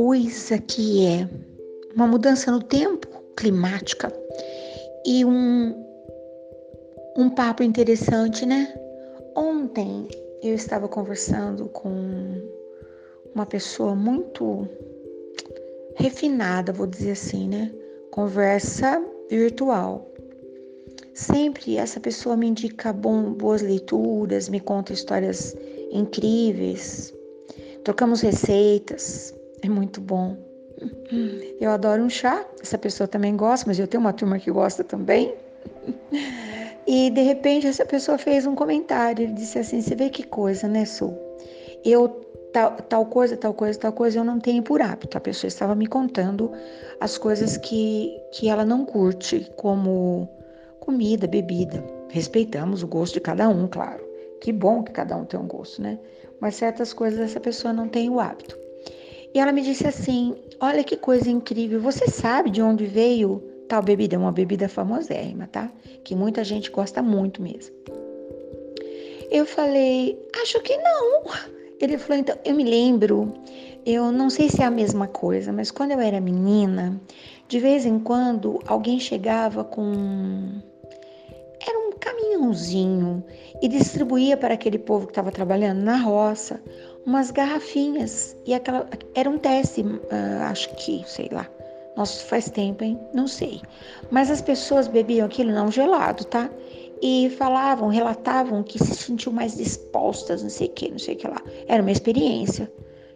coisa que é uma mudança no tempo climática e um, um papo interessante, né? Ontem eu estava conversando com uma pessoa muito refinada, vou dizer assim, né? Conversa virtual. Sempre essa pessoa me indica bom, boas leituras, me conta histórias incríveis. Trocamos receitas, é muito bom. Eu adoro um chá, essa pessoa também gosta, mas eu tenho uma turma que gosta também. E de repente essa pessoa fez um comentário, ele disse assim: "Você vê que coisa, né, Su? Eu tal, tal coisa, tal coisa, tal coisa eu não tenho por hábito". A pessoa estava me contando as coisas que que ela não curte, como comida, bebida. Respeitamos o gosto de cada um, claro. Que bom que cada um tem um gosto, né? Mas certas coisas essa pessoa não tem o hábito. E ela me disse assim: Olha que coisa incrível, você sabe de onde veio tal bebida? É uma bebida famosérrima, tá? Que muita gente gosta muito mesmo. Eu falei: Acho que não. Ele falou: Então, eu me lembro, eu não sei se é a mesma coisa, mas quando eu era menina, de vez em quando alguém chegava com era um caminhãozinho e distribuía para aquele povo que estava trabalhando na roça umas garrafinhas e aquela era um teste, uh, acho que, sei lá. Nossa, faz tempo, hein? Não sei. Mas as pessoas bebiam aquilo não gelado, tá? E falavam, relatavam que se sentiam mais dispostas, não sei o que, não sei o que lá. Era uma experiência.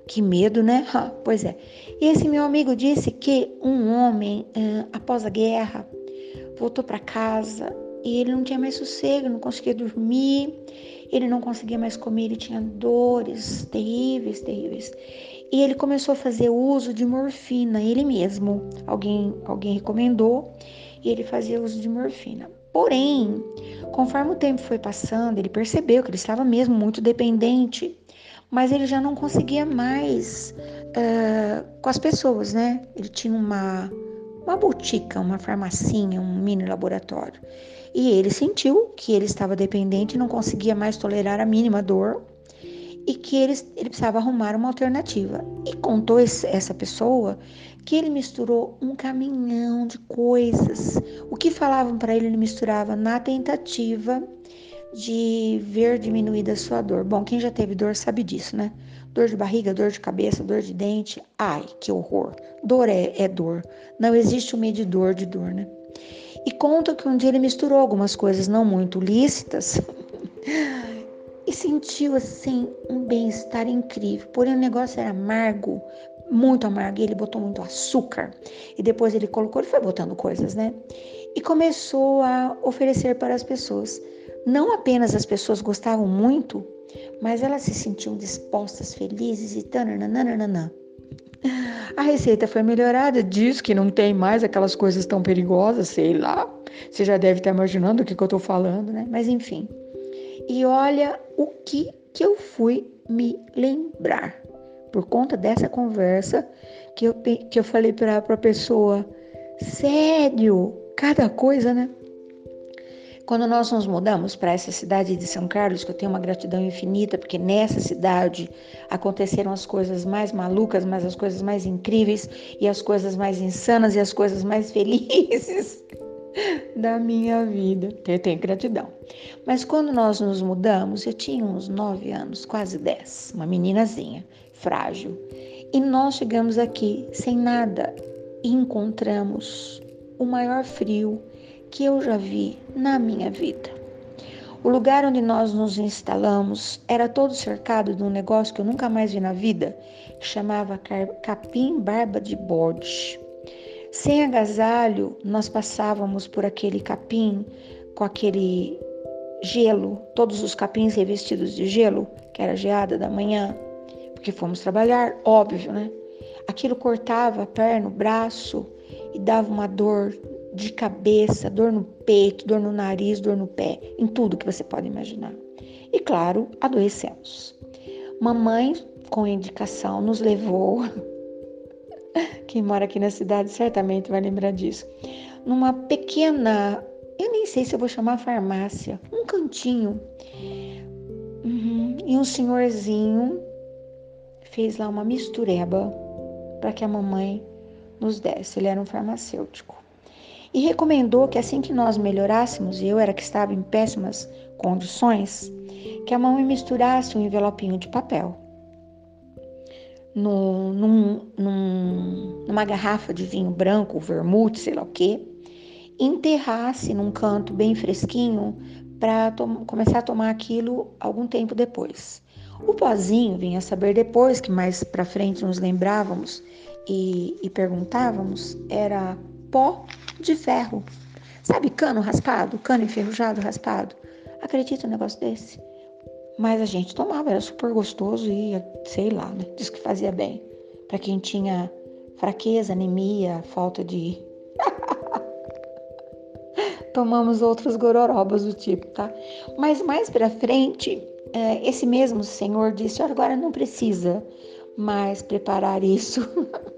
Que medo, né? Ah, pois é. E esse meu amigo disse que um homem, uh, após a guerra, voltou para casa e ele não tinha mais sossego, não conseguia dormir, ele não conseguia mais comer, ele tinha dores terríveis, terríveis. E ele começou a fazer uso de morfina, ele mesmo. Alguém, alguém recomendou e ele fazia uso de morfina. Porém, conforme o tempo foi passando, ele percebeu que ele estava mesmo muito dependente, mas ele já não conseguia mais uh, com as pessoas, né? Ele tinha uma, uma botica, uma farmacinha, um mini laboratório. E ele sentiu que ele estava dependente não conseguia mais tolerar a mínima dor e que ele, ele precisava arrumar uma alternativa. E contou esse, essa pessoa que ele misturou um caminhão de coisas. O que falavam para ele, ele misturava na tentativa de ver diminuída a sua dor. Bom, quem já teve dor sabe disso, né? Dor de barriga, dor de cabeça, dor de dente. Ai, que horror! Dor é, é dor. Não existe um medidor de dor, né? E conta que um dia ele misturou algumas coisas não muito lícitas e sentiu assim um bem-estar incrível. Porém, o negócio era amargo, muito amargo, e ele botou muito açúcar. E depois ele colocou, ele foi botando coisas, né? E começou a oferecer para as pessoas. Não apenas as pessoas gostavam muito, mas elas se sentiam dispostas, felizes e tananana. A receita foi melhorada, diz que não tem mais aquelas coisas tão perigosas, sei lá. Você já deve estar imaginando o que, que eu estou falando, né? Mas enfim. E olha o que, que eu fui me lembrar. Por conta dessa conversa que eu, que eu falei para a pessoa. Sério, cada coisa, né? Quando nós nos mudamos para essa cidade de São Carlos, que eu tenho uma gratidão infinita, porque nessa cidade aconteceram as coisas mais malucas, mas as coisas mais incríveis e as coisas mais insanas e as coisas mais felizes da minha vida. Eu tenho gratidão. Mas quando nós nos mudamos, eu tinha uns nove anos, quase dez, uma meninazinha, frágil. E nós chegamos aqui sem nada e encontramos o maior frio que eu já vi na minha vida. O lugar onde nós nos instalamos era todo cercado de um negócio que eu nunca mais vi na vida, que chamava capim barba de bode. Sem agasalho, nós passávamos por aquele capim com aquele gelo, todos os capins revestidos de gelo, que era geada da manhã, porque fomos trabalhar, óbvio, né? Aquilo cortava a perna, o braço e dava uma dor de cabeça, dor no peito, dor no nariz, dor no pé, em tudo que você pode imaginar. E claro, adoecemos. Mamãe, com indicação, nos levou. Quem mora aqui na cidade certamente vai lembrar disso. Numa pequena, eu nem sei se eu vou chamar farmácia, um cantinho. Uhum, e um senhorzinho fez lá uma mistureba para que a mamãe nos desse. Ele era um farmacêutico. E recomendou que assim que nós melhorássemos, e eu era que estava em péssimas condições, que a mamãe misturasse um envelopinho de papel num, num, num, numa garrafa de vinho branco, vermute, sei lá o quê, enterrasse num canto bem fresquinho para começar a tomar aquilo algum tempo depois. O pozinho, vinha saber depois, que mais para frente nos lembrávamos e, e perguntávamos, era pó de ferro. Sabe cano raspado, cano enferrujado raspado? Acredita um negócio desse? Mas a gente tomava, era super gostoso e sei lá, né? Diz que fazia bem. Para quem tinha fraqueza, anemia, falta de. Tomamos outros gororobas do tipo, tá? Mas mais para frente, é, esse mesmo senhor disse: agora não precisa mais preparar isso.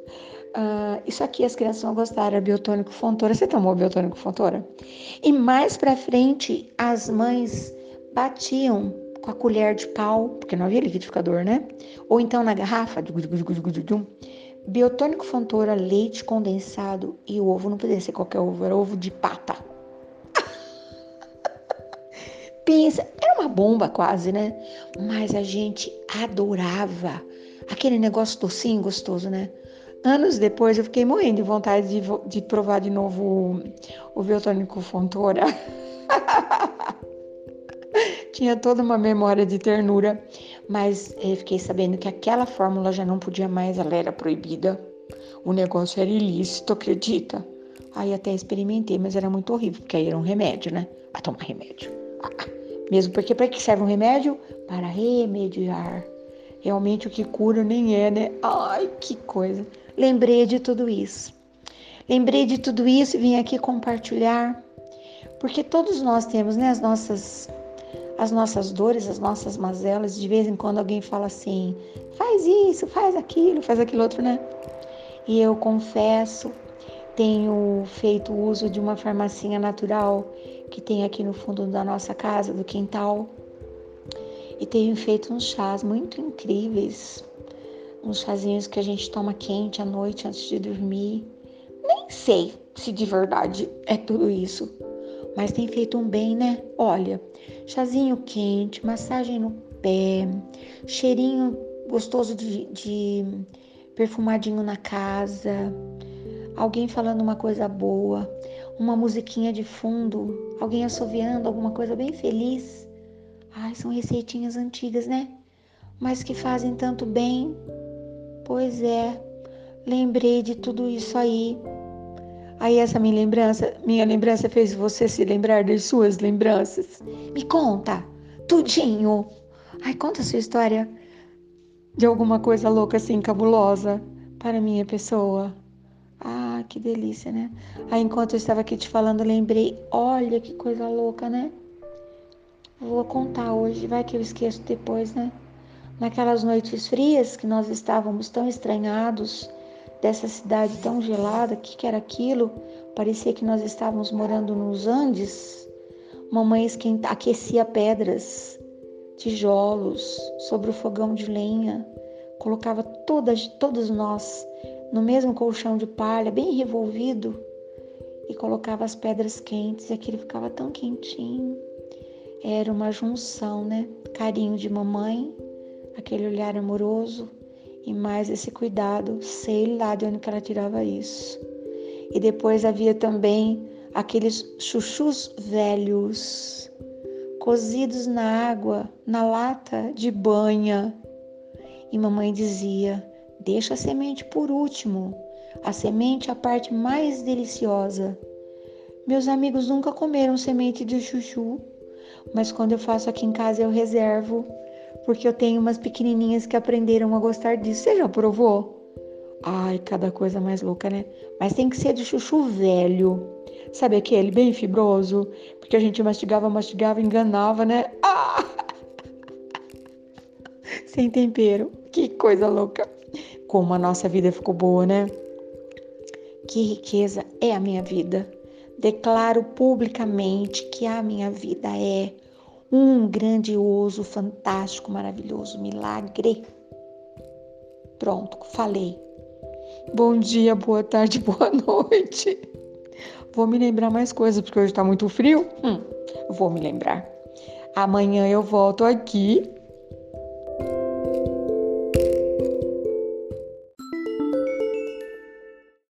Uh, isso aqui as crianças vão gostar, era biotônico fontora. Você tomou biotônico fontora? E mais para frente, as mães batiam com a colher de pau, porque não havia liquidificador, né? Ou então na garrafa, biotônico fontora, leite condensado e o ovo não podia ser qualquer ovo, era ovo de pata. Pensa, era uma bomba quase, né? Mas a gente adorava aquele negócio docinho, gostoso, né? Anos depois eu fiquei morrendo de vontade de, de provar de novo o, o biotônico fontora. tinha toda uma memória de ternura, mas eu fiquei sabendo que aquela fórmula já não podia mais, ela era proibida. O negócio era ilícito, acredita? Aí até experimentei, mas era muito horrível, porque aí era um remédio, né? A tomar remédio. Ah, mesmo porque para que serve um remédio? Para remediar. Realmente o que cura nem é, né? Ai, que coisa. Lembrei de tudo isso. Lembrei de tudo isso e vim aqui compartilhar, porque todos nós temos, né, as nossas as nossas dores, as nossas mazelas. De vez em quando alguém fala assim: faz isso, faz aquilo, faz aquilo outro, né? E eu confesso, tenho feito uso de uma farmacinha natural que tem aqui no fundo da nossa casa, do quintal. E tenho feito uns chás muito incríveis, uns chazinhos que a gente toma quente à noite antes de dormir. Nem sei se de verdade é tudo isso, mas tem feito um bem, né? Olha, chazinho quente, massagem no pé, cheirinho gostoso de, de perfumadinho na casa, alguém falando uma coisa boa, uma musiquinha de fundo, alguém assoviando alguma coisa bem feliz. Ai, são receitinhas antigas, né? Mas que fazem tanto bem. Pois é, lembrei de tudo isso aí Aí essa minha lembrança, minha lembrança fez você se lembrar das suas lembranças. Me conta, tudinho. Ai, conta a sua história de alguma coisa louca assim, cabulosa para minha pessoa. Ah, que delícia, né? Aí enquanto eu estava aqui te falando, lembrei, olha que coisa louca, né? Vou contar hoje, vai que eu esqueço depois, né? Naquelas noites frias que nós estávamos tão estranhados, dessa cidade tão gelada, o que, que era aquilo? Parecia que nós estávamos morando nos Andes. Mamãe aquecia pedras, tijolos sobre o fogão de lenha, colocava todas, todos nós no mesmo colchão de palha, bem revolvido, e colocava as pedras quentes e aquilo ficava tão quentinho. Era uma junção, né? Carinho de mamãe, aquele olhar amoroso e mais esse cuidado, sei lá de onde ela tirava isso. E depois havia também aqueles chuchus velhos, cozidos na água, na lata de banha. E mamãe dizia: deixa a semente por último, a semente é a parte mais deliciosa. Meus amigos nunca comeram semente de chuchu, mas quando eu faço aqui em casa eu reservo porque eu tenho umas pequenininhas que aprenderam a gostar disso. Você já provou? Ai, cada coisa mais louca, né? Mas tem que ser de chuchu velho. Sabe aquele bem fibroso? Porque a gente mastigava, mastigava, enganava, né? Ah! Sem tempero. Que coisa louca. Como a nossa vida ficou boa, né? Que riqueza é a minha vida. Declaro publicamente que a minha vida é um grandioso, fantástico, maravilhoso milagre. Pronto, falei. Bom dia, boa tarde, boa noite. Vou me lembrar mais coisas, porque hoje tá muito frio. Hum, vou me lembrar. Amanhã eu volto aqui